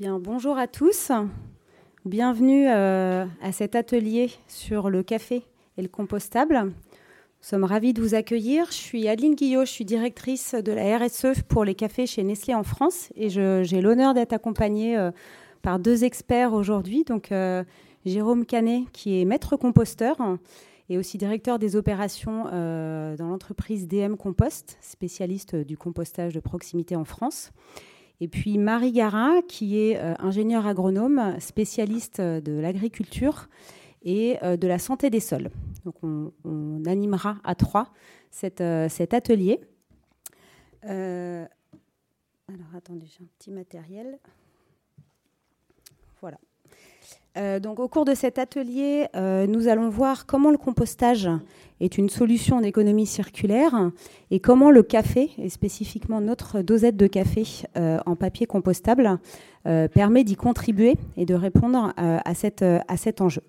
Bonjour à tous. Bienvenue euh, à cet atelier sur le café et le compostable. Nous sommes ravis de vous accueillir. Je suis Adeline Guillot, je suis directrice de la RSE pour les cafés chez Nestlé en France et j'ai l'honneur d'être accompagnée euh, par deux experts aujourd'hui. Donc euh, Jérôme Canet, qui est maître composteur et aussi directeur des opérations dans l'entreprise DM Compost, spécialiste du compostage de proximité en France. Et puis Marie Garin, qui est euh, ingénieure agronome, spécialiste de l'agriculture et euh, de la santé des sols. Donc on, animera à trois euh, cet atelier. alors attendez, j'ai un petit matériel. Voilà. donc au cours de cet atelier, nous allons voir comment le compostage est une solution d'économie circulaire et comment le café, et spécifiquement notre dosette de café euh, en papier compostable, euh, permet d'y contribuer et de répondre euh, à, cette, à cet enjeu.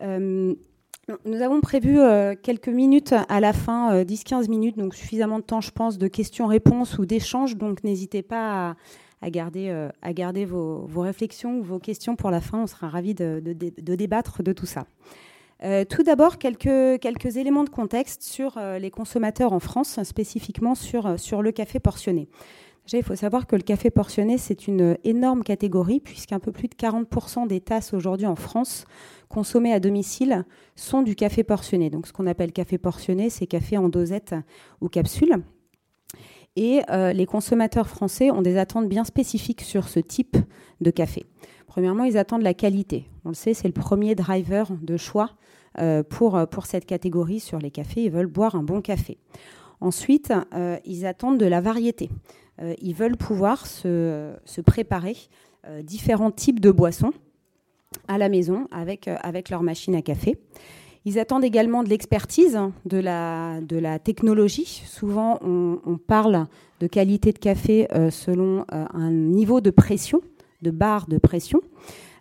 nous avons prévu quelques minutes à la fin, 10-15 minutes, donc suffisamment de temps, je pense, de questions-réponses ou d'échanges. Donc n'hésitez pas garder, à garder vos, réflexions ou vos questions pour la fin. On sera ravis de, de débattre de tout ça. Euh, tout d'abord, quelques, quelques, éléments de contexte sur euh, les consommateurs en France, spécifiquement sur, euh, sur le café portionné. Il faut savoir que le café portionné, c'est une énorme catégorie, puisqu'un peu plus de 40% des tasses aujourd'hui en France consommées à domicile sont du café portionné. Donc, ce qu'on appelle café portionné, c'est café en dosette ou capsule. Et les consommateurs français ont des attentes bien spécifiques sur ce type de café. Premièrement, ils attendent la qualité. On le sait, c'est le premier driver de choix euh, pour, euh, pour cette catégorie sur les cafés. Ils veulent boire un bon café. Ensuite, euh, ils attendent de la variété. ils veulent pouvoir se, se préparer différents types de boissons à la maison avec, avec leur machine à café. Ils attendent également de l'expertise, de la, technologie. Souvent, on, parle de qualité de café selon un niveau de pression de barres de pression.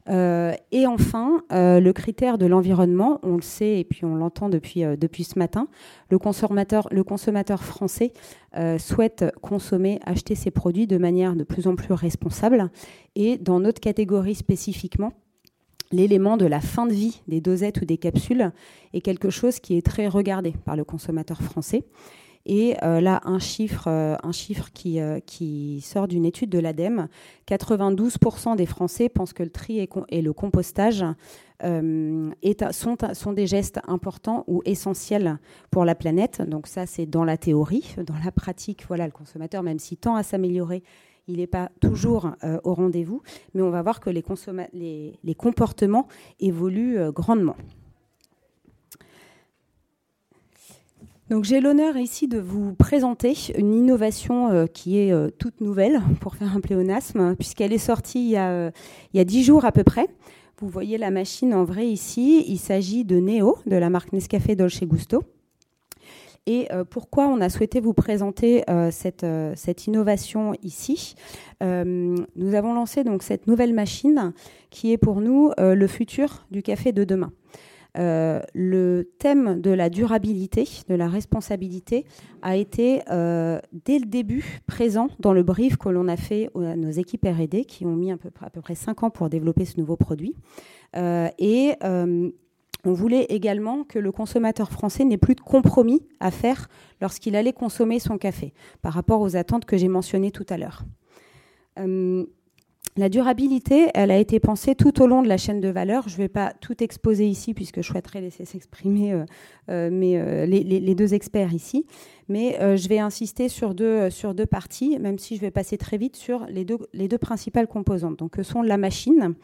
Euh, et enfin, euh, le critère de l'environnement, on le sait et puis on l'entend depuis, euh, depuis ce matin, le consommateur, le consommateur français souhaite consommer, acheter ses produits de manière de plus en plus responsable. Et dans notre catégorie spécifiquement, l'élément de la fin de vie des dosettes ou des capsules est quelque chose qui est très regardé par le consommateur français. Et euh, là, un chiffre, euh, un chiffre qui, euh, qui sort d'une étude de l'ADEME, 92% des Français pensent que le tri et, le compostage sont, sont, des gestes importants ou essentiels pour la planète. Donc ça, c'est dans la théorie. Dans la pratique, voilà, le consommateur, même s'il tend à s'améliorer, il n'est pas toujours au rendez-vous. Mais on va voir que les, comportements évoluent grandement. Donc j'ai l'honneur ici de vous présenter une innovation euh, qui est euh, toute nouvelle pour faire un pléonasme, puisqu'elle est sortie il y, a, euh, il y a 10 jours à peu près. Vous voyez la machine en vrai ici. Il s'agit de Neo, de la marque Nescafé Dolce Gusto. Et pourquoi on a souhaité vous présenter cette, cette, innovation ici Nous avons lancé donc cette nouvelle machine qui est pour nous le futur du café de demain. Euh, le thème de la durabilité, de la responsabilité, a été euh, dès le début présent dans le brief que l'on a fait à nos équipes RD qui ont mis à peu, près cinq ans pour développer ce nouveau produit. Euh, et on voulait également que le consommateur français n'ait plus de compromis à faire lorsqu'il allait consommer son café par rapport aux attentes que j'ai mentionnées tout à l'heure. La durabilité, elle a été pensée tout au long de la chaîne de valeur. Je ne vais pas tout exposer ici puisque je souhaiterais laisser s'exprimer euh, euh, euh, les, deux experts ici. Mais je vais insister sur deux, sur deux parties, même si je vais passer très vite sur les deux, les deux principales composantes. Donc, que sont la machine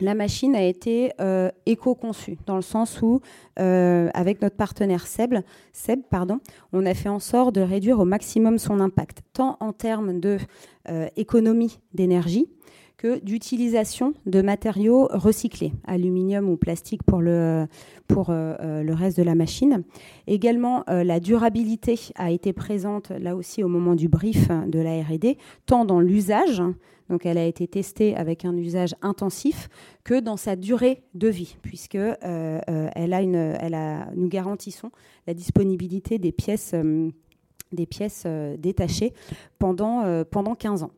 la machine a été euh, éco-conçue, dans le sens où, euh, avec notre partenaire Seb, Seb pardon, on a fait en sorte de réduire au maximum son impact, tant en termes d'économie euh, d'énergie que d'utilisation de matériaux recyclés, aluminium ou plastique pour le, pour, le reste de la machine. Également, la durabilité a été présente là aussi au moment du brief de la RD, tant dans l'usage, donc elle a été testée avec un usage intensif que dans sa durée de vie, puisque euh, euh, elle nous garantissons la disponibilité des pièces, euh, détachées pendant, pendant 15 ans.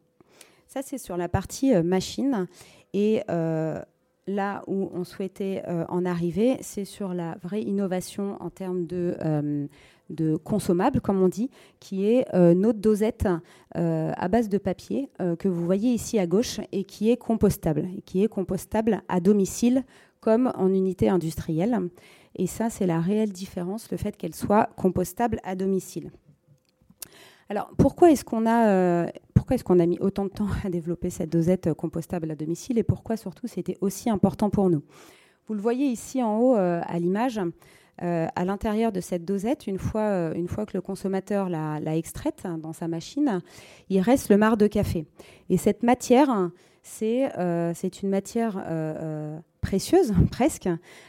Ça, c'est sur la partie machine. Et là où on souhaitait en arriver, c'est sur la vraie innovation en termes de de consommables, comme on dit, qui est euh, notre dosette euh, à base de papier euh, que vous voyez ici à gauche et qui est compostable, et qui est compostable à domicile comme en unité industrielle. Et ça, c'est la réelle différence, le fait qu'elle soit compostable à domicile. Alors, pourquoi est-ce qu'on a, pourquoi est-ce qu'on a mis autant de temps à développer cette dosette compostable à domicile et pourquoi surtout c'était aussi important pour nous? Vous le voyez ici en haut à l'image. Euh, à l'intérieur de cette dosette, une fois, euh, une fois que le consommateur l'a extraite dans sa machine, il reste le marc de café. Et cette matière, c'est euh, une matière précieuse, presque,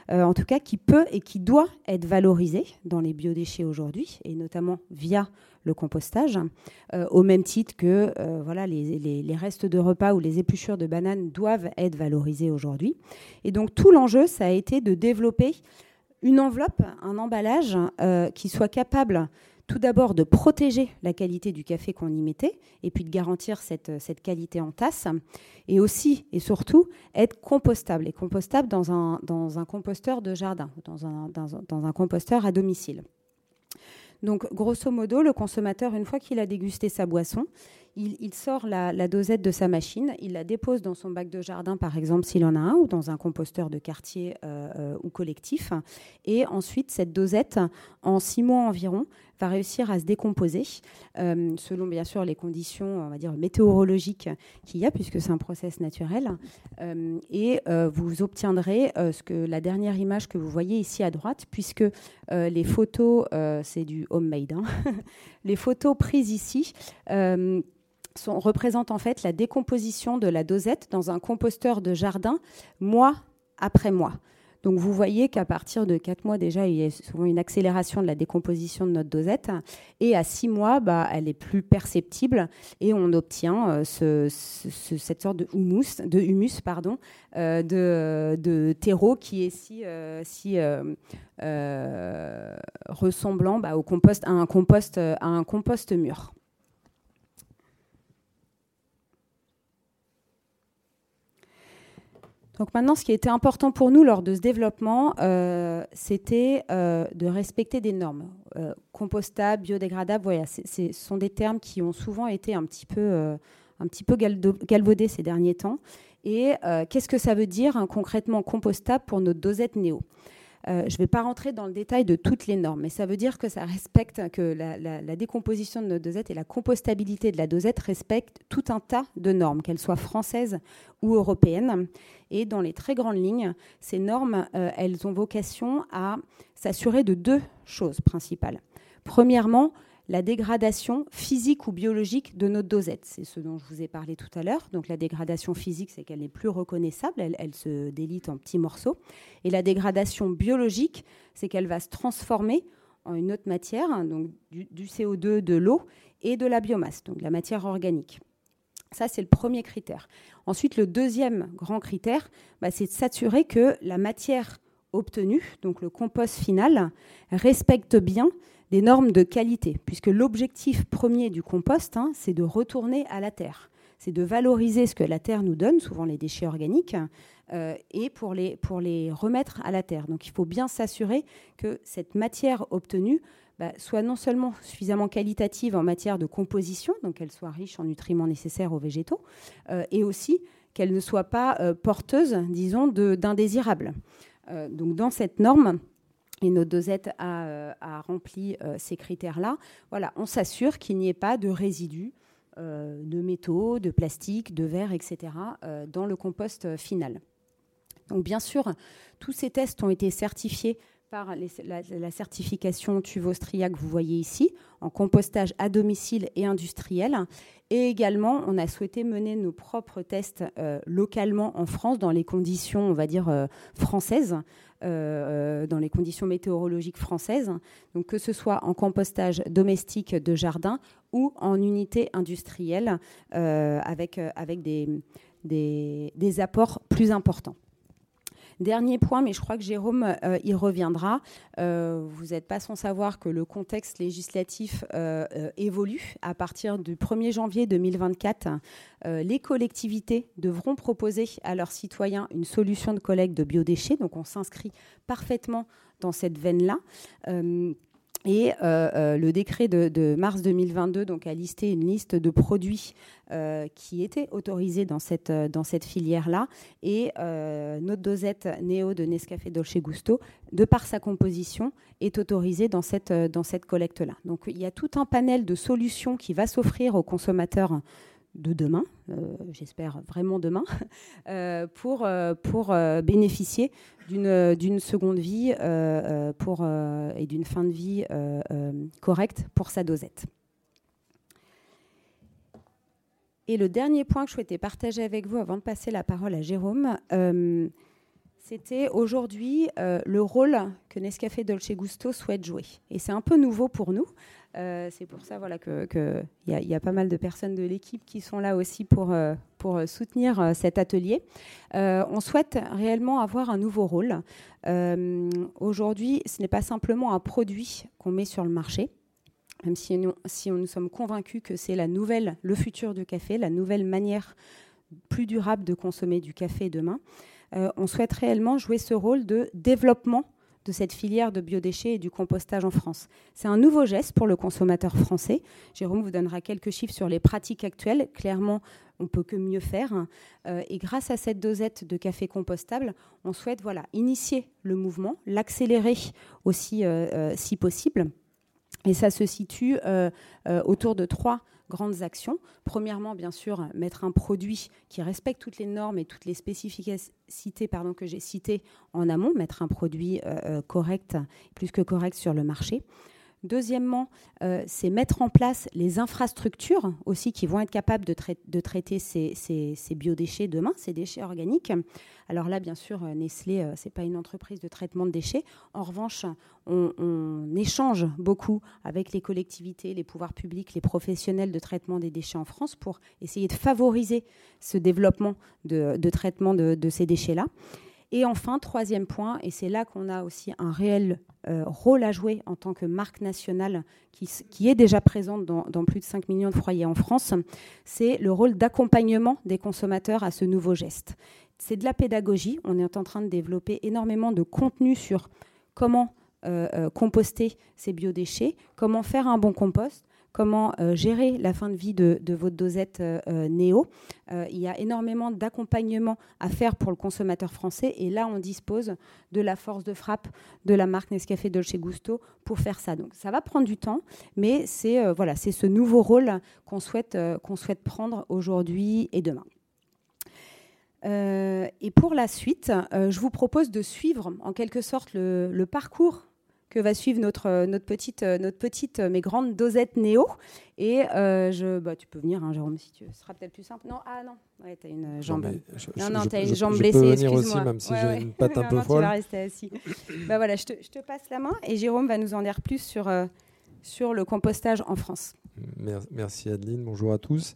en tout cas qui peut et qui doit être valorisée dans les biodéchets aujourd'hui, et notamment via le compostage, au même titre que voilà, les, les, restes de repas ou les épluchures de bananes doivent être valorisés aujourd'hui. Et donc tout l'enjeu, ça a été de développer une enveloppe, un emballage euh, qui soit capable tout d'abord de protéger la qualité du café qu'on y mettait, et puis de garantir cette, qualité en tasse, et aussi et surtout être compostable, et compostable dans un, composteur de jardin, dans un composteur à domicile. Donc, grosso modo, le consommateur, une fois qu'il a dégusté sa boisson, il, sort la, dosette de sa machine, il la dépose dans son bac de jardin, par exemple, s'il en a un, ou dans un composteur de quartier euh, euh, ou collectif. Et ensuite, cette dosette, en six mois environ, va réussir à se décomposer, euh, selon bien sûr les conditions, météorologiques qu'il y a, puisque c'est un process naturel. et vous obtiendrez ce que la dernière image que vous voyez ici à droite, puisque les photos, c'est du homemade, hein. les photos prises ici sont, représente en fait la décomposition de la dosette dans un composteur de jardin mois après mois. Donc vous voyez qu'à partir de 4 mois déjà, il y a souvent une accélération de la décomposition de notre dosette. Et à 6 mois, bah, elle est plus perceptible et on obtient euh, ce, cette sorte de humus, de, humus, pardon, euh, de, de, terreau qui est si, euh, si ressemblant bah, au compost, à, un compost, à un compost mûr. Donc maintenant, ce qui était important pour nous lors de ce développement, euh, c'était euh, de respecter des normes. Euh, compostable, biodégradable, ce sont des termes qui ont souvent été un petit peu, un petit peu galvaudés ces derniers temps. Et qu'est-ce que ça veut dire hein, concrètement compostable pour notre dosette néo? Euh, je ne vais pas rentrer dans le détail de toutes les normes, mais ça veut dire que ça respecte, que la, décomposition de notre dosette et la compostabilité de la dosette respectent tout un tas de normes, qu'elles soient françaises ou européennes. Et dans les très grandes lignes, ces normes, euh, elles ont vocation à s'assurer de deux choses principales. Premièrement, la dégradation physique ou biologique de notre dosette. C'est ce dont je vous ai parlé tout à l'heure. Donc la dégradation physique, c'est qu'elle n'est plus reconnaissable, elle, se délite en petits morceaux. Et la dégradation biologique, c'est qu'elle va se transformer en une autre matière, hein, donc du, CO2, de l'eau et de la biomasse, donc la matière organique. Ça, c'est le premier critère. Ensuite, le deuxième grand critère, bah, c'est de s'assurer que la matière obtenue, donc le compost final, respecte bien des normes de qualité, puisque l'objectif premier du compost, hein, c'est de retourner à la terre, c'est de valoriser ce que la terre nous donne, souvent les déchets organiques, euh, et pour les, pour les remettre à la terre. Donc il faut bien s'assurer que cette matière obtenue bah, soit non seulement suffisamment qualitative en matière de composition, donc qu'elle soit riche en nutriments nécessaires aux végétaux, euh, et aussi qu'elle ne soit pas euh, porteuse, disons, d'indésirables. donc dans cette norme, et notre dosette a, euh, rempli euh, ces critères-là, voilà, on s'assure qu'il n'y ait pas de résidus euh, de métaux, de plastique, de verre, etc., dans le compost final. Donc bien sûr, tous ces tests ont été certifiés par la, certification Tuvostria que vous voyez ici, en compostage à domicile et industriel. Et également, on a souhaité mener nos propres tests localement en France, dans les conditions, on va dire, françaises, dans les conditions météorologiques françaises, que ce soit en compostage domestique de jardin ou en unité industrielle euh, avec, euh, des, apports plus importants. Dernier point, mais je crois que Jérôme y reviendra. vous n'êtes pas sans savoir que le contexte législatif évolue. À partir du 1er janvier 2024, les collectivités devront proposer à leurs citoyens une solution de collecte de biodéchets. Donc on s'inscrit parfaitement dans cette veine-là. Et euh, euh, le décret de, mars 2022 donc, a listé une liste de produits euh, qui étaient autorisés dans cette, dans cette filière-là. Et notre dosette Néo de Nescafé Dolce Gusto, de par sa composition, est autorisée dans cette, dans cette collecte-là. Donc il y a tout un panel de solutions qui va s'offrir aux consommateurs de demain, euh, j'espère vraiment demain, euh, pour, euh, pour bénéficier d'une seconde vie pour, et d'une fin de vie correcte pour sa dosette. Et le dernier point que je souhaitais partager avec vous avant de passer la parole à Jérôme, c'était aujourd'hui le rôle que Nescafé Dolce Gusto souhaite jouer. Et c'est un peu nouveau pour nous. Euh, c'est pour ça voilà, qu'il que y, a, y, a pas mal de personnes de l'équipe qui sont là aussi pour, euh, pour soutenir euh, cet atelier. on souhaite réellement avoir un nouveau rôle. Aujourd'hui, ce n'est pas simplement un produit qu'on met sur le marché, même si nous, si nous sommes convaincus que c'est la nouvelle, le futur du café, la nouvelle manière plus durable de consommer du café demain. on souhaite réellement jouer ce rôle de développement de cette filière de biodéchets et du compostage en France. C'est un nouveau geste pour le consommateur français. Jérôme vous donnera quelques chiffres sur les pratiques actuelles. Clairement, on peut que mieux faire. Euh, et grâce à cette dosette de café compostable, on souhaite voilà, initier le mouvement, l'accélérer aussi euh, euh, si possible. Et ça se situe autour de trois grandes actions. Premièrement, bien sûr, mettre un produit qui respecte toutes les normes et toutes les spécificités pardon, que j'ai citées en amont, mettre un produit euh, euh, correct, plus que correct sur le marché. Deuxièmement, euh, c'est mettre en place les infrastructures aussi qui vont être capables de, traiter ces, biodéchets demain, ces déchets organiques. Alors là, bien sûr, euh, Nestlé, euh, ce n'est pas une entreprise de traitement de déchets. En revanche, on, échange beaucoup avec les collectivités, les pouvoirs publics, les professionnels de traitement des déchets en France pour essayer de favoriser ce développement de, traitement de ces déchets-là. Et enfin, troisième point, et c'est là qu'on a aussi un réel euh, rôle à jouer en tant que marque nationale qui, est déjà présente dans, plus de 5 millions de foyers en France, c'est le rôle d'accompagnement des consommateurs à ce nouveau geste. C'est de la pédagogie. On est en train de développer énormément de contenu sur comment euh, euh, composter ces biodéchets, comment faire un bon compost, comment euh, gérer la fin de vie de, votre dosette euh, euh, Néo. il y a énormément d'accompagnement à faire pour le consommateur français et là, on dispose de la force de frappe de la marque Nescafé Dolce Gusto pour faire ça. Donc, ça va prendre du temps, mais c'est voilà, ce nouveau rôle qu'on souhaite, prendre aujourd'hui et demain. et pour la suite, je vous propose de suivre en quelque sorte le parcours que va suivre notre, euh, notre, petite, euh, notre petite euh, mais grande dosette Néo. Et je, bah, tu peux venir, hein, Jérôme, si tu veux. Ce sera peut-être plus simple. Non, ah non, ouais, tu as une jambe. Non, non, tu as une jambe je, blessée. Je peux venir aussi, même si j'ai une patte un peu folle. Tu vas rester assis. bah, voilà, je te, je te, passe la main et Jérôme va nous en dire plus sur, sur le compostage en France. Merci Adeline, bonjour à tous.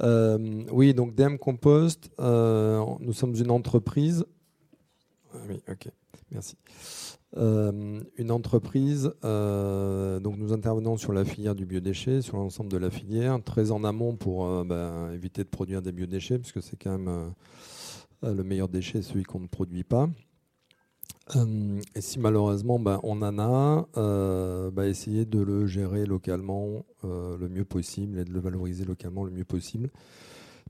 oui, donc DM Compost, nous sommes une entreprise. Ah oui, ok, merci. Euh, une entreprise, euh, donc nous intervenons sur la filière du biodéchet, sur l'ensemble de la filière, très en amont pour euh, ben, éviter de produire des biodéchets, puisque c'est quand même le meilleur déchet, celui qu'on ne produit pas. et si malheureusement ben, on en a, ben, essayer de le gérer localement le mieux possible et de le valoriser localement le mieux possible,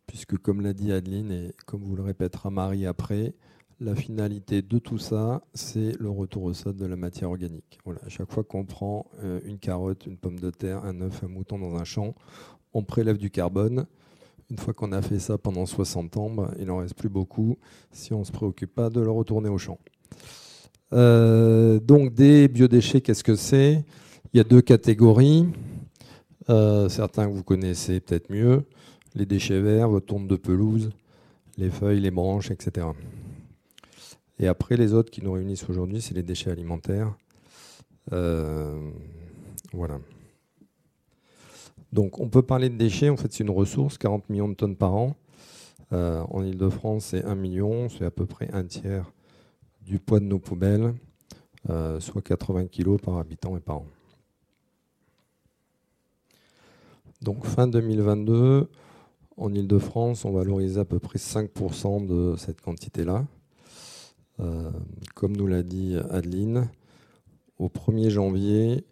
puisque comme l'a dit Adeline et comme vous le répétera Marie après, la finalité de tout ça, c'est le retour au sol de la matière organique. Voilà, chaque fois qu'on prend euh, une carotte, une pomme de terre, un œuf, un mouton dans un champ, on prélève du carbone. Une fois qu'on a fait ça pendant 60 ans, bah, il n'en reste plus beaucoup si on ne se préoccupe pas de le retourner au champ. Euh, donc des biodéchets, qu'est-ce que c'est? Il y a deux catégories. Euh, certains que vous connaissez peut-être mieux. Les déchets verts, votre tourne de pelouse, les feuilles, les branches, etc. Et après, les autres qui nous réunissent aujourd'hui, c'est les déchets alimentaires. Euh, voilà. Donc, on peut parler de déchets. En fait, c'est une ressource, 40 millions de tonnes par an. Euh, en Ile-de-France, c'est 1 million, c'est à peu près un tiers du poids de nos poubelles, soit 80 kg par habitant et par an. Donc fin 2022, en Ile-de-France, on valorise à peu près 5% de cette quantité-là. Euh, comme nous l'a dit Adeline, au 1er janvier,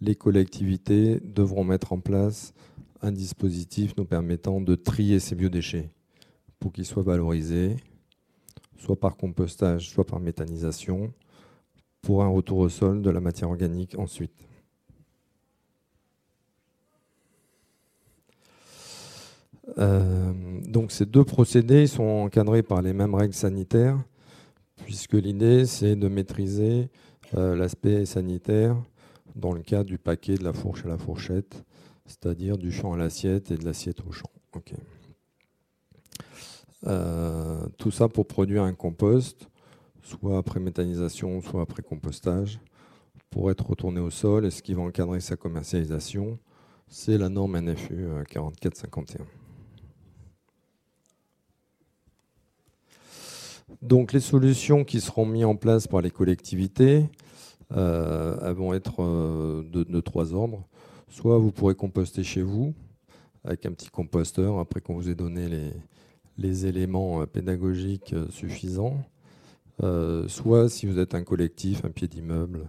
les collectivités devront mettre en place un dispositif nous permettant de trier ces biodéchets pour qu'ils soient valorisés, soit par compostage, soit par méthanisation, pour un retour au sol de la matière organique ensuite. Euh, donc ces deux procédés sont encadrés par les mêmes règles sanitaires, puisque l'idée c'est de maîtriser euh, l'aspect sanitaire dans le cas du paquet de la fourche à la fourchette, c'est-à-dire du champ à l'assiette et de l'assiette au champ. Euh, tout ça pour produire un compost, soit après méthanisation, soit après compostage, pour être retourné au sol. Et ce qui va encadrer sa commercialisation, c'est la norme NFU 4451. Donc les solutions qui seront mises en place par les collectivités euh, vont être euh, de, trois ordres. Soit vous pourrez composter chez vous avec un petit composteur après qu'on vous ait donné les, éléments euh, pédagogiques suffisants. soit si vous êtes un collectif, un pied d'immeuble,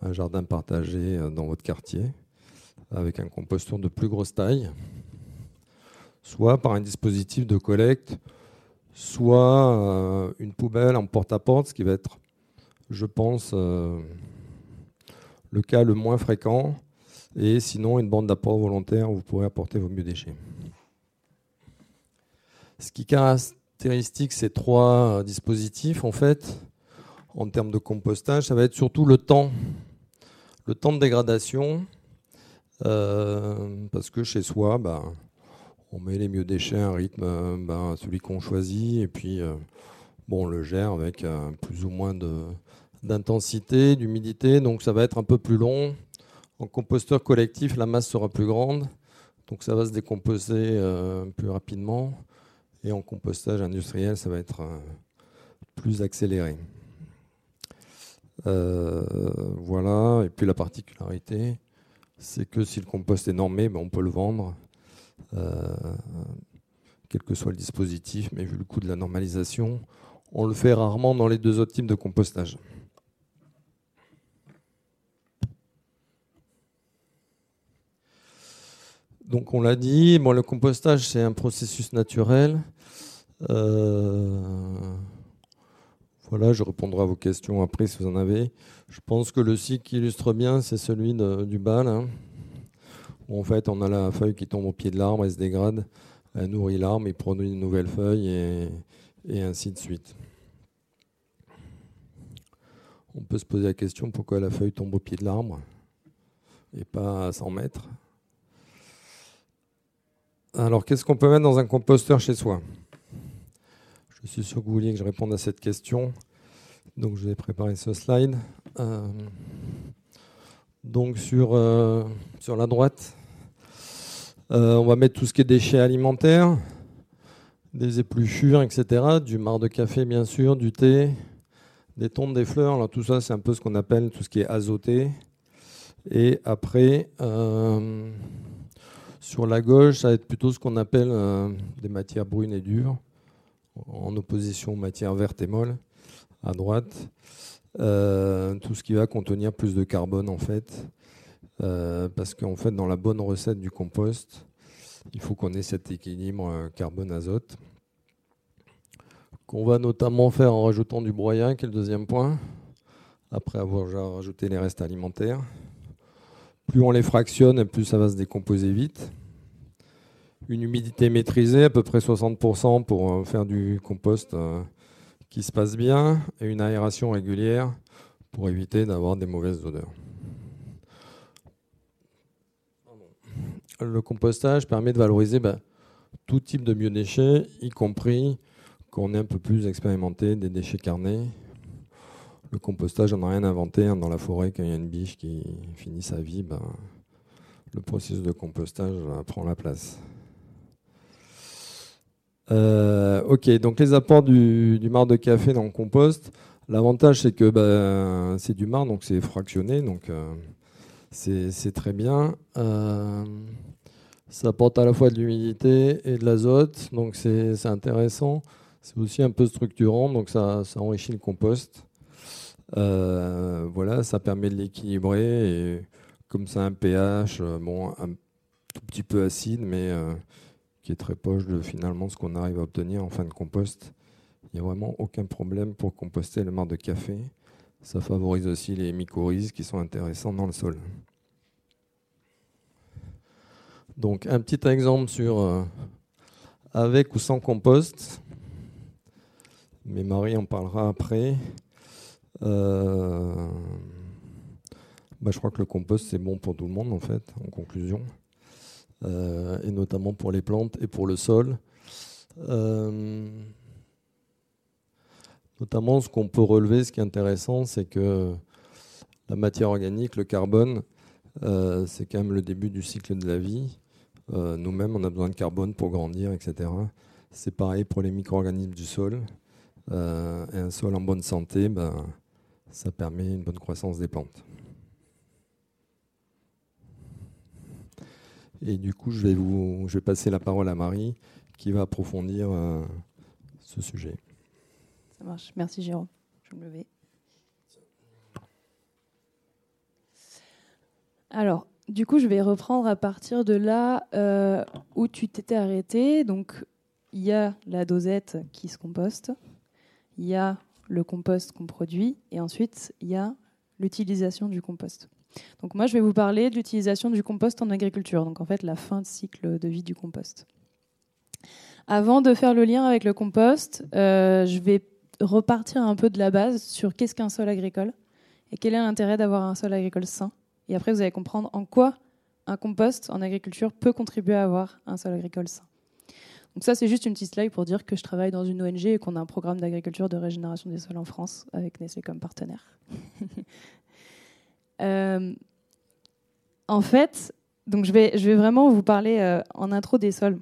un jardin partagé dans votre quartier, avec un composteur de plus grosse taille. Soit par un dispositif de collecte soit euh, une poubelle en porte-à-porte, ce qui va être, je pense, euh, le cas le moins fréquent, et sinon une bande d'apport volontaire où vous pourrez apporter vos biodéchets. Ce qui caractéristique ces trois dispositifs, en fait, en termes de compostage, ça va être surtout le temps, le temps de dégradation, euh, parce que chez soi, bah, on met les mieux déchets à un rythme, euh, ben, celui qu'on choisit, et puis euh, on le gère avec euh, plus ou moins d'intensité, d'humidité, donc ça va être un peu plus long. En composteur collectif, la masse sera plus grande, donc ça va se décomposer plus rapidement. Et en compostage industriel, ça va être plus accéléré. voilà, et puis la particularité, c'est que si le compost est normé, ben, on peut le vendre quel que soit le dispositif, mais vu le coût de la normalisation, on le fait rarement dans les deux autres types de compostage. Donc on l'a dit, bon, le compostage c'est un processus naturel. Euh, voilà, je répondrai à vos questions après si vous en avez. Je pense que le cycle qui illustre bien, c'est celui du bal. Hein en fait on a la feuille qui tombe au pied de l'arbre, elle se dégrade, elle nourrit l'arbre, il produit une nouvelle feuille et, ainsi de suite. On peut se poser la question pourquoi la feuille tombe au pied de l'arbre et pas à 100 mètres? Alors qu'est-ce qu'on peut mettre dans un composteur chez soi? Je suis sûr que vous vouliez que je réponde à cette question. Donc je vais préparer ce slide. Euh, donc sur, euh, sur la droite, euh, on va mettre tout ce qui est déchets alimentaires, des épluchures, etc. Du marc de café, bien sûr, du thé, des tontes, des fleurs. Alors tout ça, c'est un peu ce qu'on appelle tout ce qui est azoté. Et après, euh, sur la gauche, ça va être plutôt ce qu'on appelle des matières brunes et dures, en opposition aux matières vertes et molles. À droite, euh, tout ce qui va contenir plus de carbone en fait. Euh, parce qu'en fait, dans la bonne recette du compost, il faut qu'on ait cet équilibre euh, carbone-azote, qu'on va notamment faire en rajoutant du broyat, qui est le deuxième point, après avoir déjà rajouté les restes alimentaires. Plus on les fractionne, plus ça va se décomposer vite. Une humidité maîtrisée, à peu près 60% pour faire du compost qui se passe bien et une aération régulière pour éviter d'avoir des mauvaises odeurs. Le compostage permet de valoriser ben, tout type de biodéchets, y compris quand on est un peu plus expérimenté des déchets carnés. Le compostage, on n'a rien inventé. Hein, dans la forêt, quand il y a une biche qui finit sa vie, ben, le processus de compostage prend la place. Euh, ok, donc les apports du, du marc de café dans le compost. L'avantage, c'est que bah, c'est du marc, donc c'est fractionné, donc c'est très bien. ça apporte à la fois de l'humidité et de l'azote, donc c'est intéressant. C'est aussi un peu structurant, donc ça, ça enrichit le compost. voilà, ça permet de l'équilibrer et comme ça un pH, bon, un tout petit peu acide, mais qui est très proche de finalement ce qu'on arrive à obtenir en fin de compost. Il n'y a vraiment aucun problème pour composter le marc de café. Ça favorise aussi les mycorhizes qui sont intéressants dans le sol. Donc un petit exemple sur euh, avec ou sans compost. Mais Marie en parlera après. Euh, bah, je crois que le compost c'est bon pour tout le monde en fait, en conclusion. Euh, et notamment pour les plantes et pour le sol. Euh, notamment, ce qu'on peut relever, ce qui est intéressant, c'est que la matière organique, le carbone, euh, c'est quand même le début du cycle de la vie. Nous-mêmes, on a besoin de carbone pour grandir, etc. C'est pareil pour les micro-organismes du sol. et un sol en bonne santé, ben, ça permet une bonne croissance des plantes. Et du coup, je vais, vous, je vais passer la parole à Marie qui va approfondir euh, ce sujet. Ça marche. Merci Jérôme. Je me lever. Alors, du coup, je vais reprendre à partir de là euh, où tu t'étais arrêté. Donc, il y a la dosette qui se composte, il y a le compost qu'on produit, et ensuite, il y a l'utilisation du compost. Donc moi, je vais vous parler de l'utilisation du compost en agriculture, donc en fait la fin de cycle de vie du compost. Avant de faire le lien avec le compost, euh, je vais repartir un peu de la base sur qu'est-ce qu'un sol agricole et quel est l'intérêt d'avoir un sol agricole sain. Et après, vous allez comprendre en quoi un compost en agriculture peut contribuer à avoir un sol agricole sain. Donc ça, c'est juste une petite slide pour dire que je travaille dans une ONG et qu'on a un programme d'agriculture de régénération des sols en France avec Nestlé comme partenaire. Euh, en fait, donc je vais, vraiment vous parler euh, en intro des sols.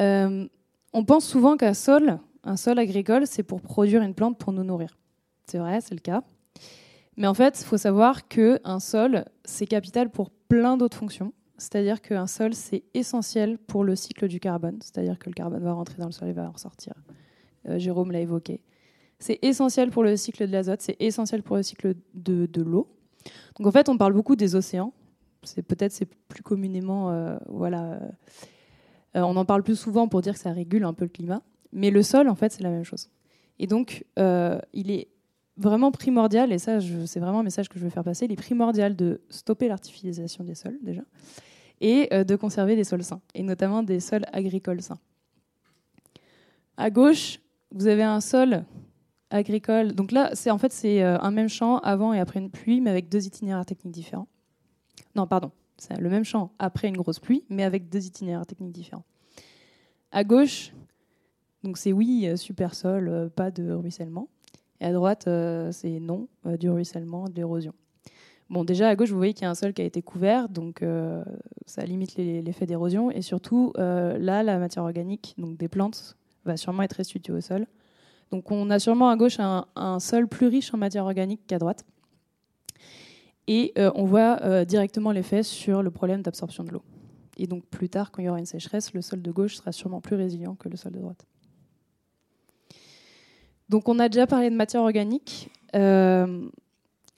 Euh, on pense souvent qu'un sol, un sol agricole, c'est pour produire une plante pour nous nourrir. C'est vrai, c'est le cas. Mais en fait, il faut savoir qu'un sol, c'est capital pour plein d'autres fonctions. C'est-à-dire qu'un sol, c'est essentiel pour le cycle du carbone. C'est-à-dire que le carbone va rentrer dans le sol et va en ressortir. Jérôme l'a évoqué. C'est essentiel pour le cycle de l'azote, c'est essentiel pour le cycle de, l'eau. Donc en fait, on parle beaucoup des océans. C'est peut-être c'est plus communément, euh, voilà, euh, on en parle plus souvent pour dire que ça régule un peu le climat. Mais le sol, en fait, c'est la même chose. Et donc, euh, il est vraiment primordial, et ça, c'est vraiment un message que je veux faire passer, il est primordial de stopper l'artificialisation des sols déjà, et de conserver des sols sains, et notamment des sols agricoles sains. À gauche, vous avez un sol agricole. Donc là, c'est en fait c'est euh, un même champ avant et après une pluie, mais avec deux itinéraires techniques différents. Non, pardon, c'est le même champ après une grosse pluie, mais avec deux itinéraires techniques différents. À gauche, donc c'est oui, euh, super sol, euh, pas de ruissellement. Et à droite, c'est non, du ruissellement, de l'érosion. Bon, déjà à gauche, vous voyez qu'il y a un sol qui a été couvert, donc ça limite l'effet d'érosion. Et surtout, là, la matière organique, donc des plantes, va sûrement être restituée au sol. Donc on a sûrement à gauche un, sol plus riche en matière organique qu'à droite. Et euh, on voit euh, directement l'effet sur le problème d'absorption de l'eau. Et donc plus tard, quand il y aura une sécheresse, le sol de gauche sera sûrement plus résilient que le sol de droite. Donc on a déjà parlé de matière organique. Euh,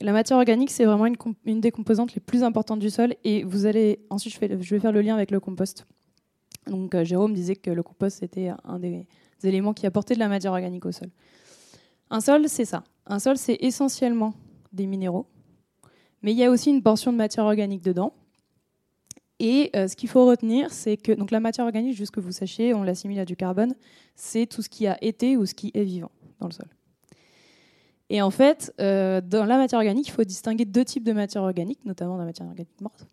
la matière organique, c'est vraiment une, des composantes les plus importantes du sol. Et vous allez ensuite, je, je vais faire le lien avec le compost. Donc Jérôme disait que le compost était un des, éléments qui apportaient de la matière organique au sol. Un sol, c'est ça. Un sol, c'est essentiellement des minéraux, mais il y a aussi une portion de matière organique dedans. Et euh, ce qu'il faut retenir, c'est que donc la matière organique, juste que vous sachiez, on l'assimile à du carbone, c'est tout ce qui a été ou ce qui est vivant dans le sol. Et en fait, euh, dans la matière organique, il faut distinguer deux types de matière organique, notamment la matière organique morte.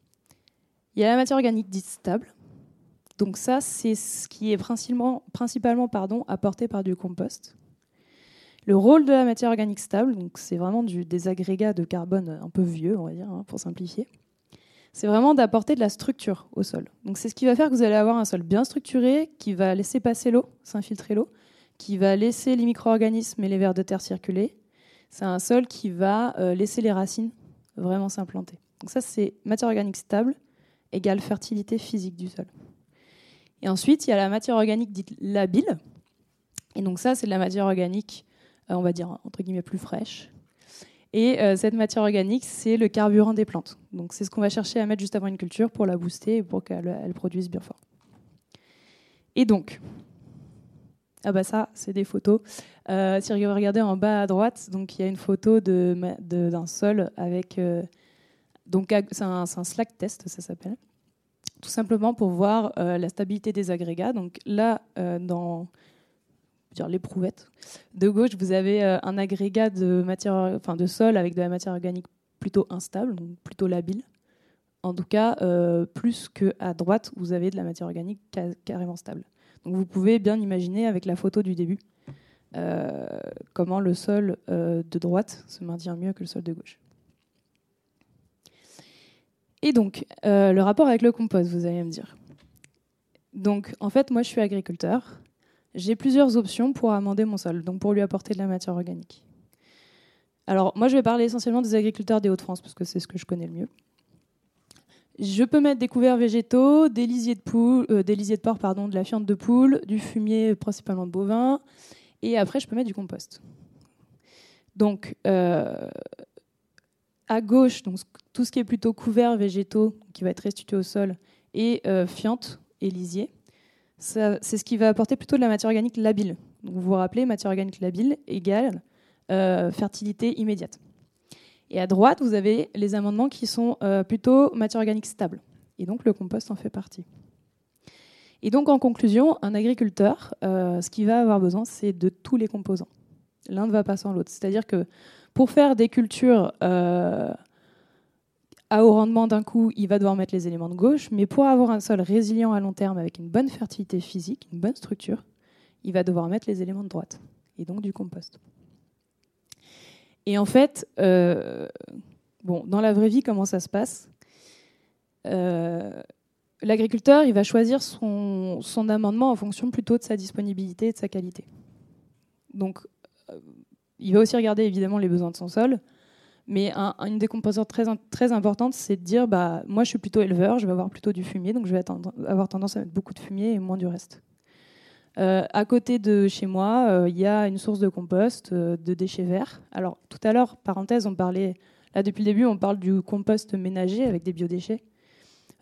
Il y a la matière organique dite stable, donc ça, c'est ce qui est principalement, apporté par du compost. Le rôle de la matière organique stable, c'est vraiment du, des agrégats de carbone un peu vieux, on va dire, hein, pour simplifier. C'est vraiment d'apporter de la structure au sol. Donc c'est ce qui va faire que vous allez avoir un sol bien structuré, qui va laisser passer l'eau, s'infiltrer l'eau, qui va laisser les micro-organismes et les vers de terre circuler. C'est un sol qui va euh, laisser les racines vraiment s'implanter. Donc ça, c'est matière organique stable égale fertilité physique du sol. Et ensuite, il y a la matière organique dite labile. Et donc ça, c'est de la matière organique, euh, on va dire, entre guillemets, plus fraîche. Et euh, cette matière organique, c'est le carburant des plantes. Donc c'est ce qu'on va chercher à mettre juste avant une culture pour la booster et pour qu'elle produise bien fort. Et donc, ah bah ça, c'est des photos. Euh, si vous regardez en bas à droite, donc il y a une photo d'un sol avec. Donc c'est un, slack test, ça s'appelle. Tout simplement pour voir euh, la stabilité des agrégats. Donc là, dans dire l'éprouvette de gauche, vous avez un agrégat de matière, enfin de sol avec de la matière organique plutôt instable, donc plutôt labile. En tout cas, plus qu'à droite, vous avez de la matière organique carrément stable. Donc vous pouvez bien imaginer avec la photo du début euh, comment le sol euh, de droite se maintient mieux que le sol de gauche. Et donc, euh, le rapport avec le compost, vous allez me dire. Donc, en fait, moi, je suis agriculteur. J'ai plusieurs options pour amender mon sol, donc pour lui apporter de la matière organique. Alors, moi, je vais parler essentiellement des agriculteurs des Hauts-de-France, parce que c'est ce que je connais le mieux. Je peux mettre des couverts végétaux, des lisiers de, poule, euh, des lisiers de porc, pardon, de la fiente de poule, du fumier principalement de bovin, et après je peux mettre du compost. Donc euh, à gauche, donc, tout ce qui est plutôt couverts végétaux, qui va être restitué au sol, et euh, fiente et c'est ce qui va apporter plutôt de la matière organique labile. vous vous rappelez, matière organique labile égale fertilité immédiate. Et à droite, vous avez les amendements qui sont euh, plutôt matière organique stable. Et donc le compost en fait partie. Et donc en conclusion, un agriculteur, euh, ce qu'il va avoir besoin, c'est de tous les composants. L'un ne va pas sans l'autre. C'est-à-dire que pour faire des cultures euh, à haut rendement d'un coup, il va devoir mettre les éléments de gauche, mais pour avoir un sol résilient à long terme avec une bonne fertilité physique, une bonne structure, il va devoir mettre les éléments de droite, et donc du compost. Et en fait, euh, bon, dans la vraie vie, comment ça se passe? Euh, L'agriculteur, il va choisir son, amendement en fonction plutôt de sa disponibilité et de sa qualité. Donc, il va aussi regarder évidemment les besoins de son sol, mais une des composantes très, très importantes, c'est de dire bah, moi, je suis plutôt éleveur, je vais avoir plutôt du fumier, donc je vais avoir tendance à mettre beaucoup de fumier et moins du reste. Euh, à côté de chez moi, euh, il y a une source de compost, euh, de déchets verts. Alors, tout à l'heure, parenthèse, on parlait, là depuis le début, on parle du compost ménager avec des biodéchets.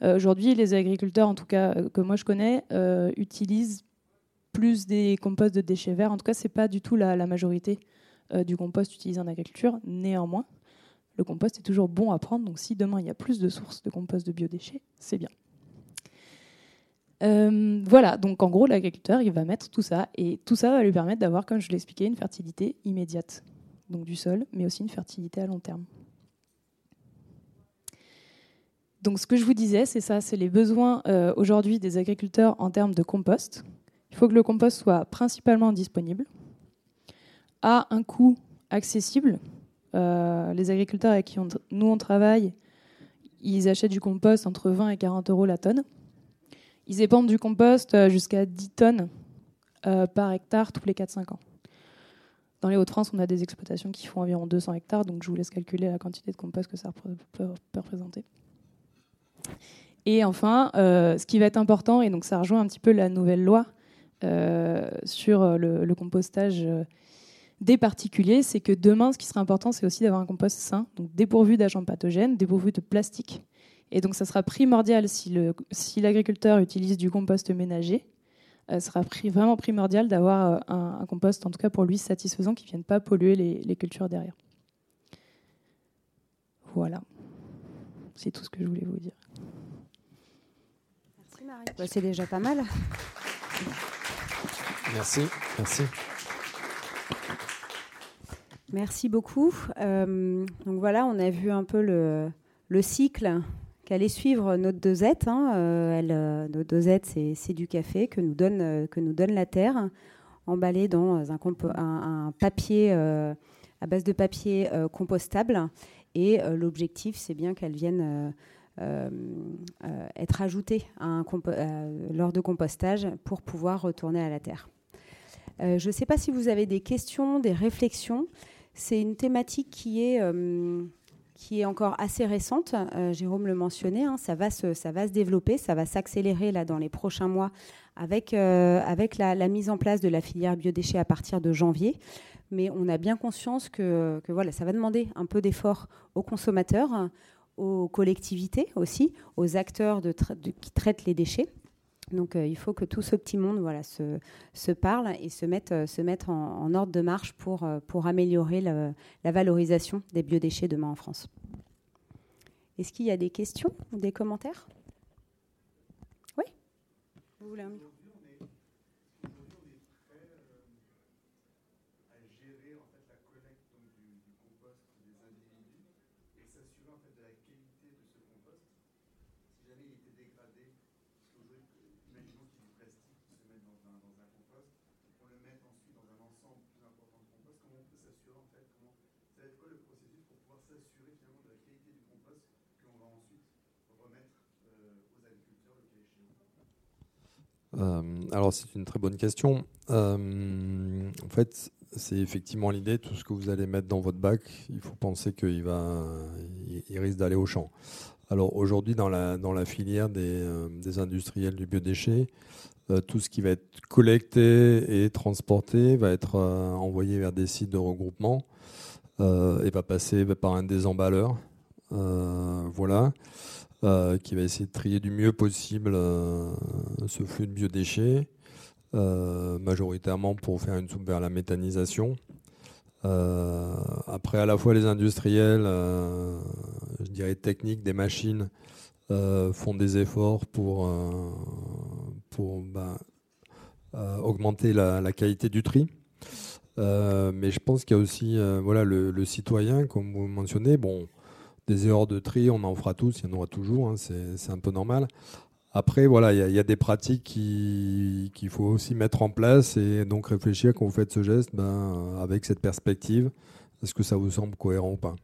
Aujourd'hui, les agriculteurs, en tout cas que moi je connais, utilisent plus des composts de déchets verts. En tout cas, ce n'est pas du tout la, la majorité du compost utilisé en agriculture. Néanmoins, le compost est toujours bon à prendre. Donc, si demain il y a plus de sources de compost de biodéchets, c'est bien. Euh, voilà, donc en gros, l'agriculteur, il va mettre tout ça, et tout ça va lui permettre d'avoir, comme je l'ai expliqué, une fertilité immédiate, donc du sol, mais aussi une fertilité à long terme. Donc ce que je vous disais, c'est ça, c'est les besoins euh, aujourd'hui des agriculteurs en termes de compost. Il faut que le compost soit principalement disponible, à un coût accessible. Euh, les agriculteurs avec qui nous on travaille, ils achètent du compost entre 20 et 40 euros la tonne. Ils épandent du compost euh, jusqu'à 10 tonnes euh, par hectare tous les 4-5 ans. Dans les Hauts-de-France, on a des exploitations qui font environ 200 hectares, donc je vous laisse calculer la quantité de compost que ça peut, représenter. Et enfin, ce qui va être important, et donc ça rejoint un petit peu la nouvelle loi sur le, compostage des particuliers, c'est que demain, ce qui sera important, c'est aussi d'avoir un compost sain, donc dépourvu d'agents pathogènes, dépourvu de plastique et donc, ça sera primordial si l'agriculteur si utilise du compost ménager. Euh, ce sera vraiment primordial d'avoir euh, un, compost, en tout cas pour lui, satisfaisant, qui ne vienne pas polluer les, cultures derrière. Voilà. C'est tout ce que je voulais vous dire. Merci Marie. Bah, c'est déjà pas mal. Merci. Merci. Merci beaucoup. Euh, donc voilà, on a vu un peu le, le cycle allait suivre notre dosette. Hein, euh, euh, notre dosette, c'est du café que nous donne, la terre, emballé dans un, papier à base de papier compostable. Et l'objectif, c'est bien qu'elle vienne être ajoutée lors de compostage pour pouvoir retourner à la terre. Je ne sais pas si vous avez des questions, des réflexions. C'est une thématique qui est est encore assez récente. Euh, Jérôme le mentionnait, hein, ça, va se, développer, ça va s'accélérer dans les prochains mois avec, euh, la, mise en place de la filière biodéchets à partir de janvier. Mais on a bien conscience que, voilà, ça va demander un peu d'effort aux consommateurs, aux collectivités aussi, aux acteurs qui traitent les déchets. Donc euh, il faut que tout ce petit monde voilà, se, parle et se mette, euh, se mettre en, ordre de marche pour, euh, pour améliorer la, valorisation des biodéchets demain en France. Est-ce qu'il y a des questions ou des commentaires? Oui. Vous voulez un Euh, alors c'est une très bonne question. Euh, en fait, c'est effectivement l'idée. Tout ce que vous allez mettre dans votre bac, il faut penser qu'il va, il risque d'aller au champ. Alors aujourd'hui, dans la, dans la filière des, euh, des industriels du biodéchet, tout ce qui va être collecté et transporté va être envoyé vers des sites de regroupement et va passer par un désemballeur. voilà. Euh, qui va essayer de trier du mieux possible euh, ce flux de biodéchets, euh, majoritairement pour faire une soupe vers la méthanisation. après, à la fois les industriels, je dirais techniques, des machines, font des efforts pour, pour ben, augmenter la, qualité du tri. mais je pense qu'il y a aussi voilà, le, le, citoyen, comme vous mentionnez. Bon, des erreurs de tri, on en fera tous, il y en aura toujours, hein, c'est un peu normal. Après, voilà, il y, a des pratiques qu'il faut aussi mettre en place et donc réfléchir quand vous faites ce geste, ben, avec cette perspective, est-ce que ça vous semble cohérent ou pas?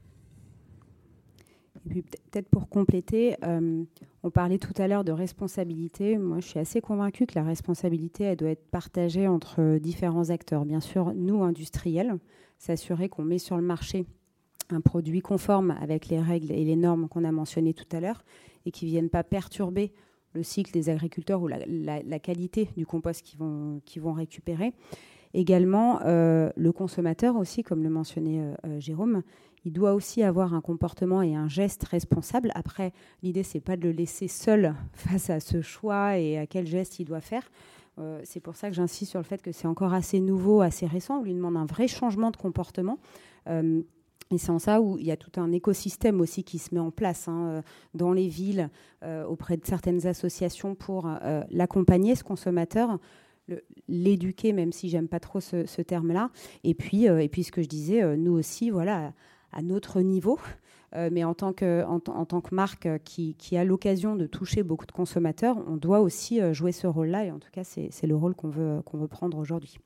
Peut-être pour compléter, euh, on parlait tout à l'heure de responsabilité. Moi, je suis assez convaincue que la responsabilité, elle doit être partagée entre différents acteurs. Bien sûr, nous, industriels, s'assurer qu'on met sur le marché un produit conforme avec les règles et les normes qu'on a mentionnées tout à l'heure et qui ne viennent pas perturber le cycle des agriculteurs ou la, qualité du compost qu'ils vont, vont récupérer. Également, euh, le consommateur aussi, comme le mentionnait euh, euh, Jérôme, il doit aussi avoir un comportement et un geste responsable. Après, l'idée, c'est pas de le laisser seul face à ce choix et à quel geste il doit faire. c'est pour ça que j'insiste sur le fait que c'est encore assez nouveau, assez récent. On lui demande un vrai changement de comportement. Et c'est en ça où il y a tout un écosystème aussi qui se met en place hein, euh, dans les villes, euh, auprès de certaines associations pour euh, l'accompagner, ce consommateur, l'éduquer, même si j'aime pas trop ce, terme-là. Et puis, et puis ce que je disais, nous aussi, voilà, à notre niveau, mais en tant que, en, tant que marque qui, qui a l'occasion de toucher beaucoup de consommateurs, on doit aussi jouer ce rôle-là. Et en tout cas, c'est le rôle qu'on veut, qu'on veut prendre aujourd'hui.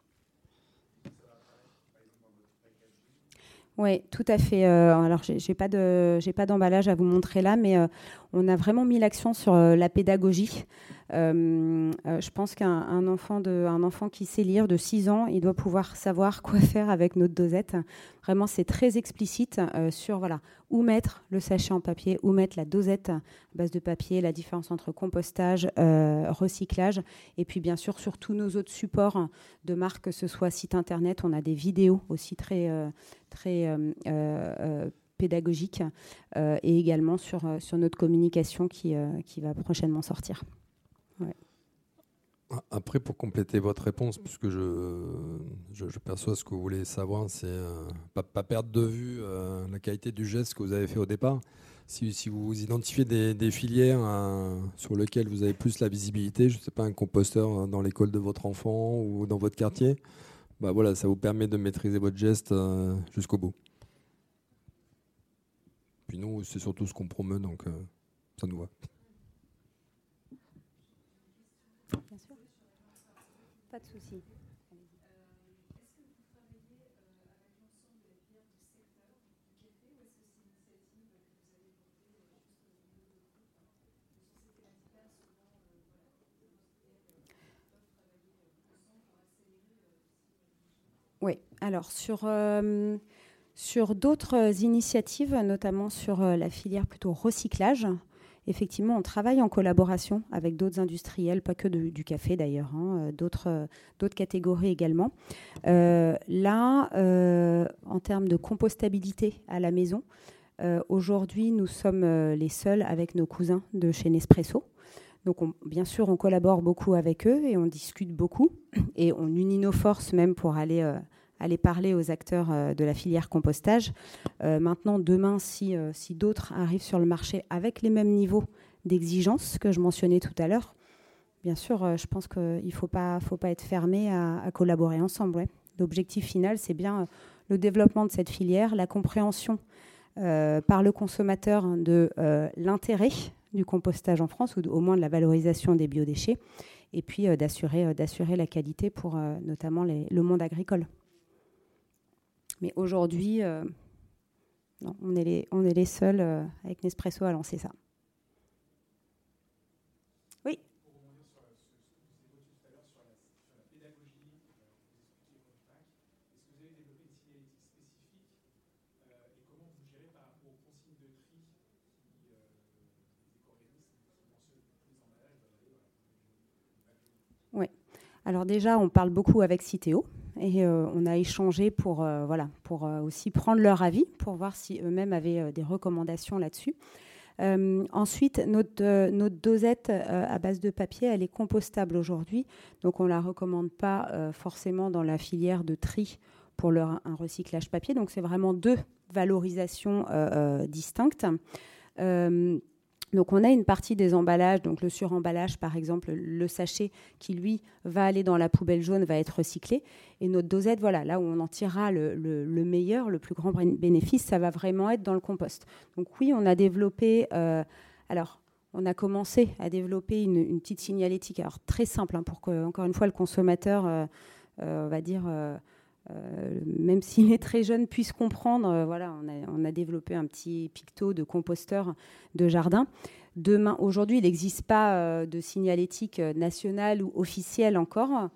Oui, tout à fait. Euh, alors, j'ai pas de, j'ai pas d'emballage à vous montrer là, mais euh, on a vraiment mis l'action sur euh, la pédagogie. Euh, euh, je pense qu'un enfant, qui sait lire de 6 ans, il doit pouvoir savoir quoi faire avec notre dosette. Vraiment, c'est très explicite sur où mettre le sachet en papier, où mettre la dosette base de papier, la différence entre compostage, recyclage, et puis bien sûr sur tous nos autres supports de marque, que ce soit site internet, on a des vidéos aussi très, très pédagogique euh, et également sur, euh, sur notre communication qui, euh, qui va prochainement sortir. Après, pour compléter votre réponse, puisque je, je, perçois ce que vous voulez savoir, c'est pas, pas, perdre de vue la qualité du geste que vous avez fait au départ. Si, si vous identifiez des, des filières sur lesquelles vous avez plus la visibilité, je ne sais pas, un composteur dans l'école de votre enfant ou dans votre quartier, bah voilà, ça vous permet de maîtriser votre geste jusqu'au bout. Puis nous, c'est surtout ce qu'on promeut, donc euh, ça nous va. Bien sûr. Pas de souci. Oui, alors sur, sur d'autres initiatives, notamment sur la filière plutôt recyclage, effectivement, on travaille en collaboration avec d'autres industriels, pas que du café d'ailleurs, hein, euh, euh, d'autres, catégories également. Euh, là, en termes de compostabilité à la maison, aujourd'hui, nous sommes les seuls avec nos cousins de chez Nespresso. Donc, bien sûr, on collabore beaucoup avec eux et on discute beaucoup et on unit nos forces même pour aller aller parler aux acteurs euh, de la filière compostage. Euh, maintenant, demain, si, euh, si d'autres arrivent sur le marché avec les mêmes niveaux d'exigence que je mentionnais tout à l'heure, bien sûr, je pense qu'il ne faut pas, être fermé à, collaborer ensemble. L'objectif final, c'est bien le développement de cette filière, la compréhension par le consommateur de l'intérêt du compostage en France, ou au moins de la valorisation des biodéchets, et puis d'assurer la qualité pour notamment le monde agricole. Mais aujourd'hui, euh, on, est les, seuls euh, avec Nespresso à lancer ça. Oui. Oui. Alors déjà, on parle beaucoup avec Citeo, et euh, on a échangé pour, euh, voilà, pour euh, aussi prendre leur avis, pour voir si eux-mêmes avaient des recommandations là-dessus. ensuite, notre, notre dosette à base de papier, elle est compostable aujourd'hui, donc on ne la recommande pas forcément dans la filière de tri pour un recyclage papier. Donc c'est vraiment deux valorisations distinctes. Donc on a une partie des emballages, donc le suremballage par exemple, le sachet qui lui va aller dans la poubelle jaune, va être recyclé. Et notre dosette, voilà, là où on en tirera le, meilleur, le plus grand bénéfice, ça va vraiment être dans le compost. Donc oui, on a développé, euh, alors on a commencé à développer une, petite signalétique, alors très simple, hein, pour que, encore une fois, le consommateur, euh, euh, va dire... même s'il est très jeune, puisse comprendre. voilà, on a, développé un petit picto de composteur de jardin. Demain, aujourd'hui, il n'existe pas de signalétique nationale ou officielle encore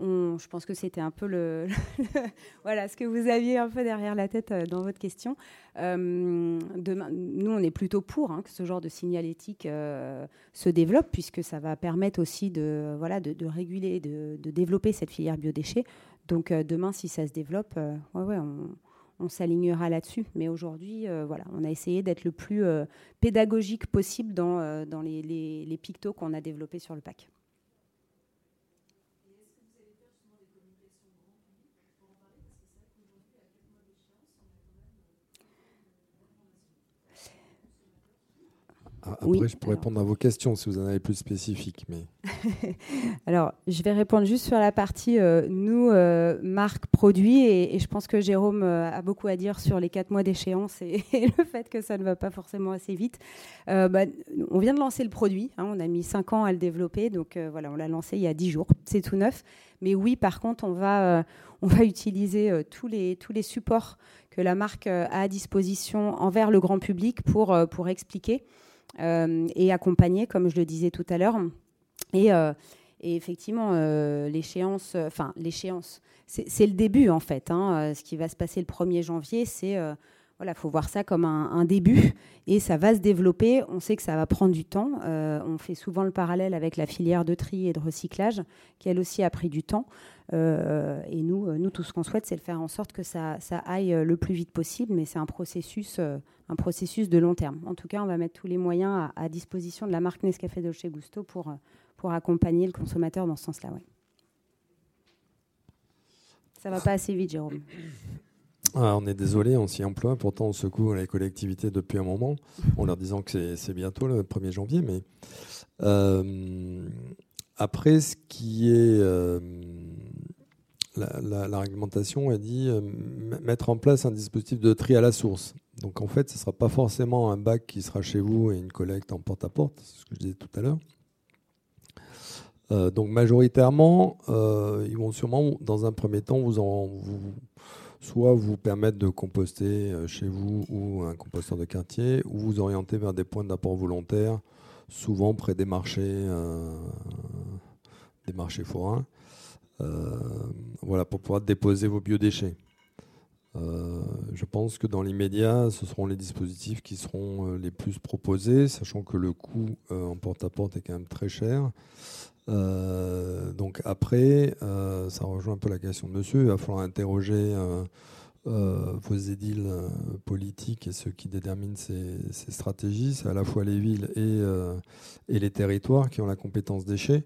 je pense que c'était un peu le, voilà ce que vous aviez un peu derrière la tête euh, dans votre question. Euh, nous, on est plutôt pour hein, que ce genre de signalétique euh, se développe, puisque ça va permettre aussi de, voilà, de, réguler, de, développer cette filière biodéchets. Donc demain, si ça se développe, ouais, ouais, on, s'alignera là-dessus. Mais aujourd'hui, voilà, on a essayé d'être le plus pédagogique possible dans, les, les pictos qu'on a développés sur le pack. Après, je pourrais répondre à vos questions si vous en avez plus spécifiques. Mais... alors, je vais répondre juste sur la partie euh, nous, euh, marque, produit, et, je pense que Jérôme euh, a beaucoup à dire sur les quatre mois d'échéance et, le fait que ça ne va pas forcément assez vite. Bah, on vient de lancer le produit, hein, on a mis cinq ans à le développer, donc voilà, on l'a lancé il y a dix jours, c'est tout neuf. Mais oui, par contre, on va, on va utiliser tous, les, tous les supports que la marque a à disposition envers le grand public pour, pour expliquer. Euh, et accompagner, comme je le disais tout à l'heure. Et, euh, effectivement, euh, l'échéance, enfin l'échéance, c'est le début en fait. Hein. Ce qui va se passer le 1er janvier, c'est voilà, faut voir ça comme un, début et ça va se développer. On sait que ça va prendre du temps. on fait souvent le parallèle avec la filière de tri et de recyclage, qui elle aussi a pris du temps. Et nous, nous, tout ce qu'on souhaite, c'est de faire en sorte que ça, ça aille le plus vite possible, mais c'est un processus un processus de long terme. En tout cas, on va mettre tous les moyens à, disposition de la marque Nescafé Dolce Gusto pour, euh, pour accompagner le consommateur dans ce sens-là. Ouais. Ça va pas assez vite, Jérôme. Ah, on est désolé, on s'y emploie. Pourtant, on secoue les collectivités depuis un moment en leur disant que c'est bientôt le 1er janvier. Mais euh, après, ce qui est. Euh, la, réglementation a dit mettre en place un dispositif de tri à la source. Donc en fait, ce ne sera pas forcément un bac qui sera chez vous et une collecte en porte-à-porte, c'est ce que je disais tout à l'heure. Euh, donc majoritairement, euh, ils vont sûrement, dans un premier temps, vous, en, soit vous permettre de composter euh, chez vous ou un composteur de quartier, ou vous orienter vers des points d'apport volontaires, souvent près des marchés, des marchés forains. voilà, pour pouvoir déposer vos biodéchets. je pense que dans l'immédiat, ce seront les dispositifs qui seront les plus proposés, sachant que le coût en porte-à-porte est quand même très cher. donc après, ça rejoint un peu la question de monsieur, il va falloir interroger euh, vos édiles euh, politiques et ceux qui déterminent ces, stratégies, c'est à la fois les villes et, euh, les territoires qui ont la compétence déchets.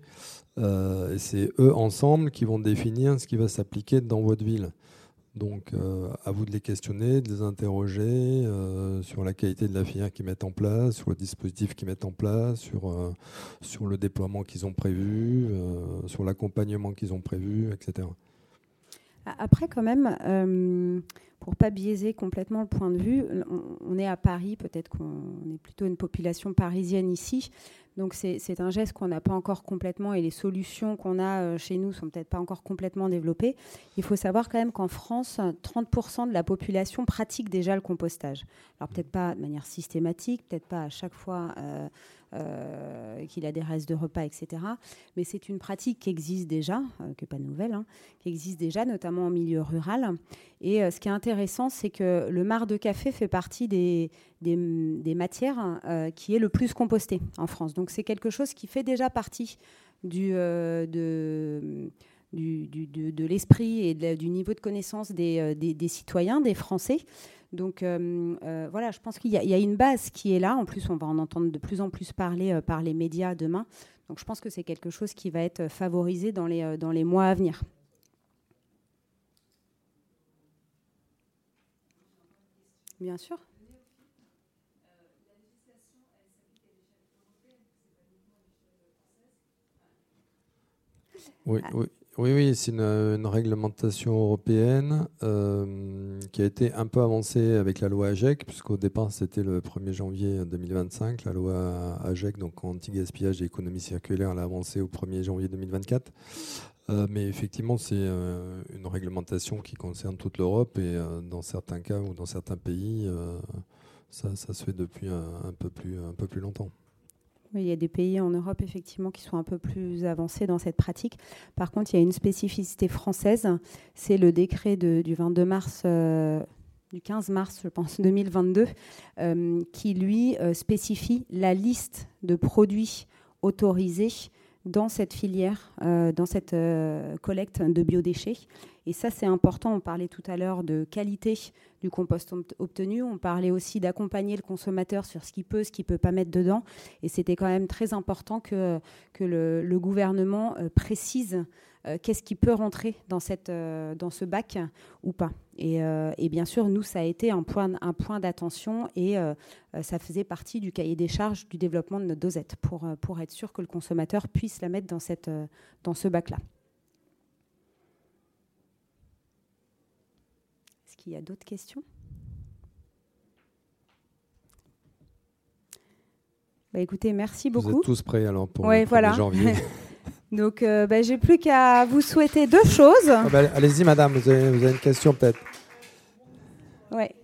et c'est eux ensemble qui vont définir ce qui va s'appliquer dans votre ville. Donc à vous de les questionner, de les interroger sur la qualité de la filière qu'ils mettent en place, sur le dispositif qu'ils mettent en place, sur le déploiement qu'ils ont prévu, sur l'accompagnement qu'ils ont prévu, etc. Après, quand même, euh, pour pas biaiser complètement le point de vue, on, est à Paris, peut-être qu'on est plutôt une population parisienne ici, donc c'est un geste qu'on n'a pas encore complètement et les solutions qu'on a euh, chez nous sont peut-être pas encore complètement développées. Il faut savoir quand même qu'en France, 30% de la population pratique déjà le compostage. Alors peut-être pas de manière systématique, peut-être pas à chaque fois. Euh, euh, qu'il a des restes de repas, etc. Mais c'est une pratique qui existe déjà, euh, qui n'est pas nouvelle, hein, qui existe déjà, notamment en milieu rural. Et euh, ce qui est intéressant, c'est que le marc de café fait partie des, des, matières qui est le plus composté en France. Donc c'est quelque chose qui fait déjà partie du, de, de l'esprit et du niveau de connaissance des, des, citoyens, des Français. Donc euh, euh, voilà, je pense qu'il y, a une base qui est là. En plus, on va en entendre de plus en plus parler euh, par les médias demain. Donc je pense que c'est quelque chose qui va être favorisé dans les, dans les mois à venir. Bien sûr. Oui, oui. Oui, oui, c'est une, réglementation européenne euh, qui a été un peu avancée avec la loi AGEC, puisqu'au départ c'était le 1er janvier 2025. La loi AGEC, donc anti-gaspillage et économie circulaire, elle a avancé au 1er janvier 2024. Euh, mais effectivement, c'est euh, une réglementation qui concerne toute l'Europe et dans certains cas ou dans certains pays, ça, se fait depuis un, peu plus, un peu plus longtemps il y a des pays en Europe effectivement qui sont un peu plus avancés dans cette pratique. Par contre, il y a une spécificité française, c'est le décret du 22 mars. Euh, du 15 mars, je pense, 2022, euh, qui lui euh, spécifie la liste de produits autorisés dans cette filière, dans cette collecte de biodéchets. Et ça, c'est important. On parlait tout à l'heure de qualité du compost obtenu. On parlait aussi d'accompagner le consommateur sur ce qu'il peut, ce qu'il ne peut pas mettre dedans. Et c'était quand même très important que, que le, gouvernement euh, précise euh, qu'est-ce qui peut rentrer dans, cette, euh, dans ce bac ou pas. Et, et, bien sûr, nous, ça a été un point, un point d'attention et ça faisait partie du cahier des charges du développement de notre dosette pour, pour être sûr que le consommateur puisse la mettre dans, cette, dans ce bac-là. Qu'il y a d'autres questions? Bah, Écoutez, merci beaucoup. Vous êtes tous prêts alors pour le voilà. janvier Donc, euh, bah, j'ai plus qu'à vous souhaiter deux choses. Ah, bah, allez-y, madame, vous avez, vous avez une question peut-être. Ouais.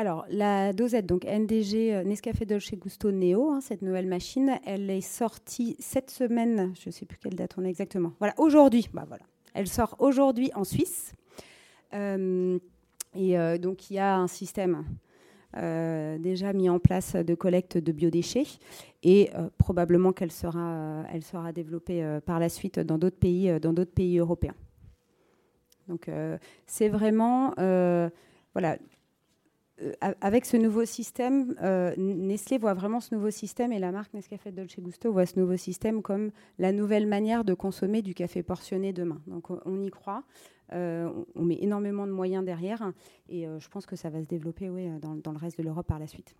Alors, la dosette, donc NDG euh, Nescafé Dolce Gusto Neo, hein, cette nouvelle machine, elle est sortie cette semaine, je ne sais plus quelle date on a exactement. Voilà, aujourd'hui, bah voilà. Elle sort aujourd'hui en Suisse. Euh, et euh, donc, il y a un système déjà mis en place de collecte de biodéchets et probablement qu'elle sera, elle sera développée par la suite dans d'autres pays, dans d'autres pays européens. Donc, c'est vraiment, voilà, avec ce nouveau système, euh, Nestlé voit vraiment ce nouveau système et la marque Nescafé Dolce Gusto voit ce nouveau système comme la nouvelle manière de consommer du café portionné demain. Donc on y croit. on met énormément de moyens derrière et je pense que ça va se développer dans, le reste de l'Europe par la suite.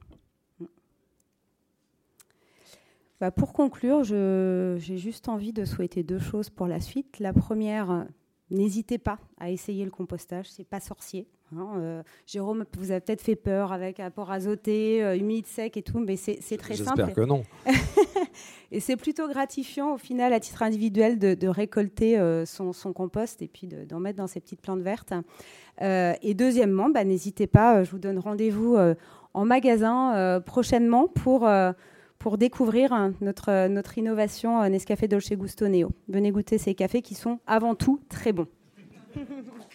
Bah, pour conclure, j'ai juste envie de souhaiter deux choses pour la suite. La première, n'hésitez pas à essayer le compostage, c'est pas sorcier. Hein, euh, Jérôme vous a peut-être fait peur avec apport azoté, euh, humide, sec et tout, mais c'est très simple. J'espère que non. et c'est plutôt gratifiant au final, à titre individuel, de, récolter euh, son, compost et puis d'en mettre dans ces petites plantes vertes. et deuxièmement, bah, n'hésitez pas, je vous donne rendez-vous en magasin prochainement pour pour découvrir hein, notre, notre innovation Nescafé Dolce Gusto Neo. Venez goûter ces cafés qui sont avant tout très bons.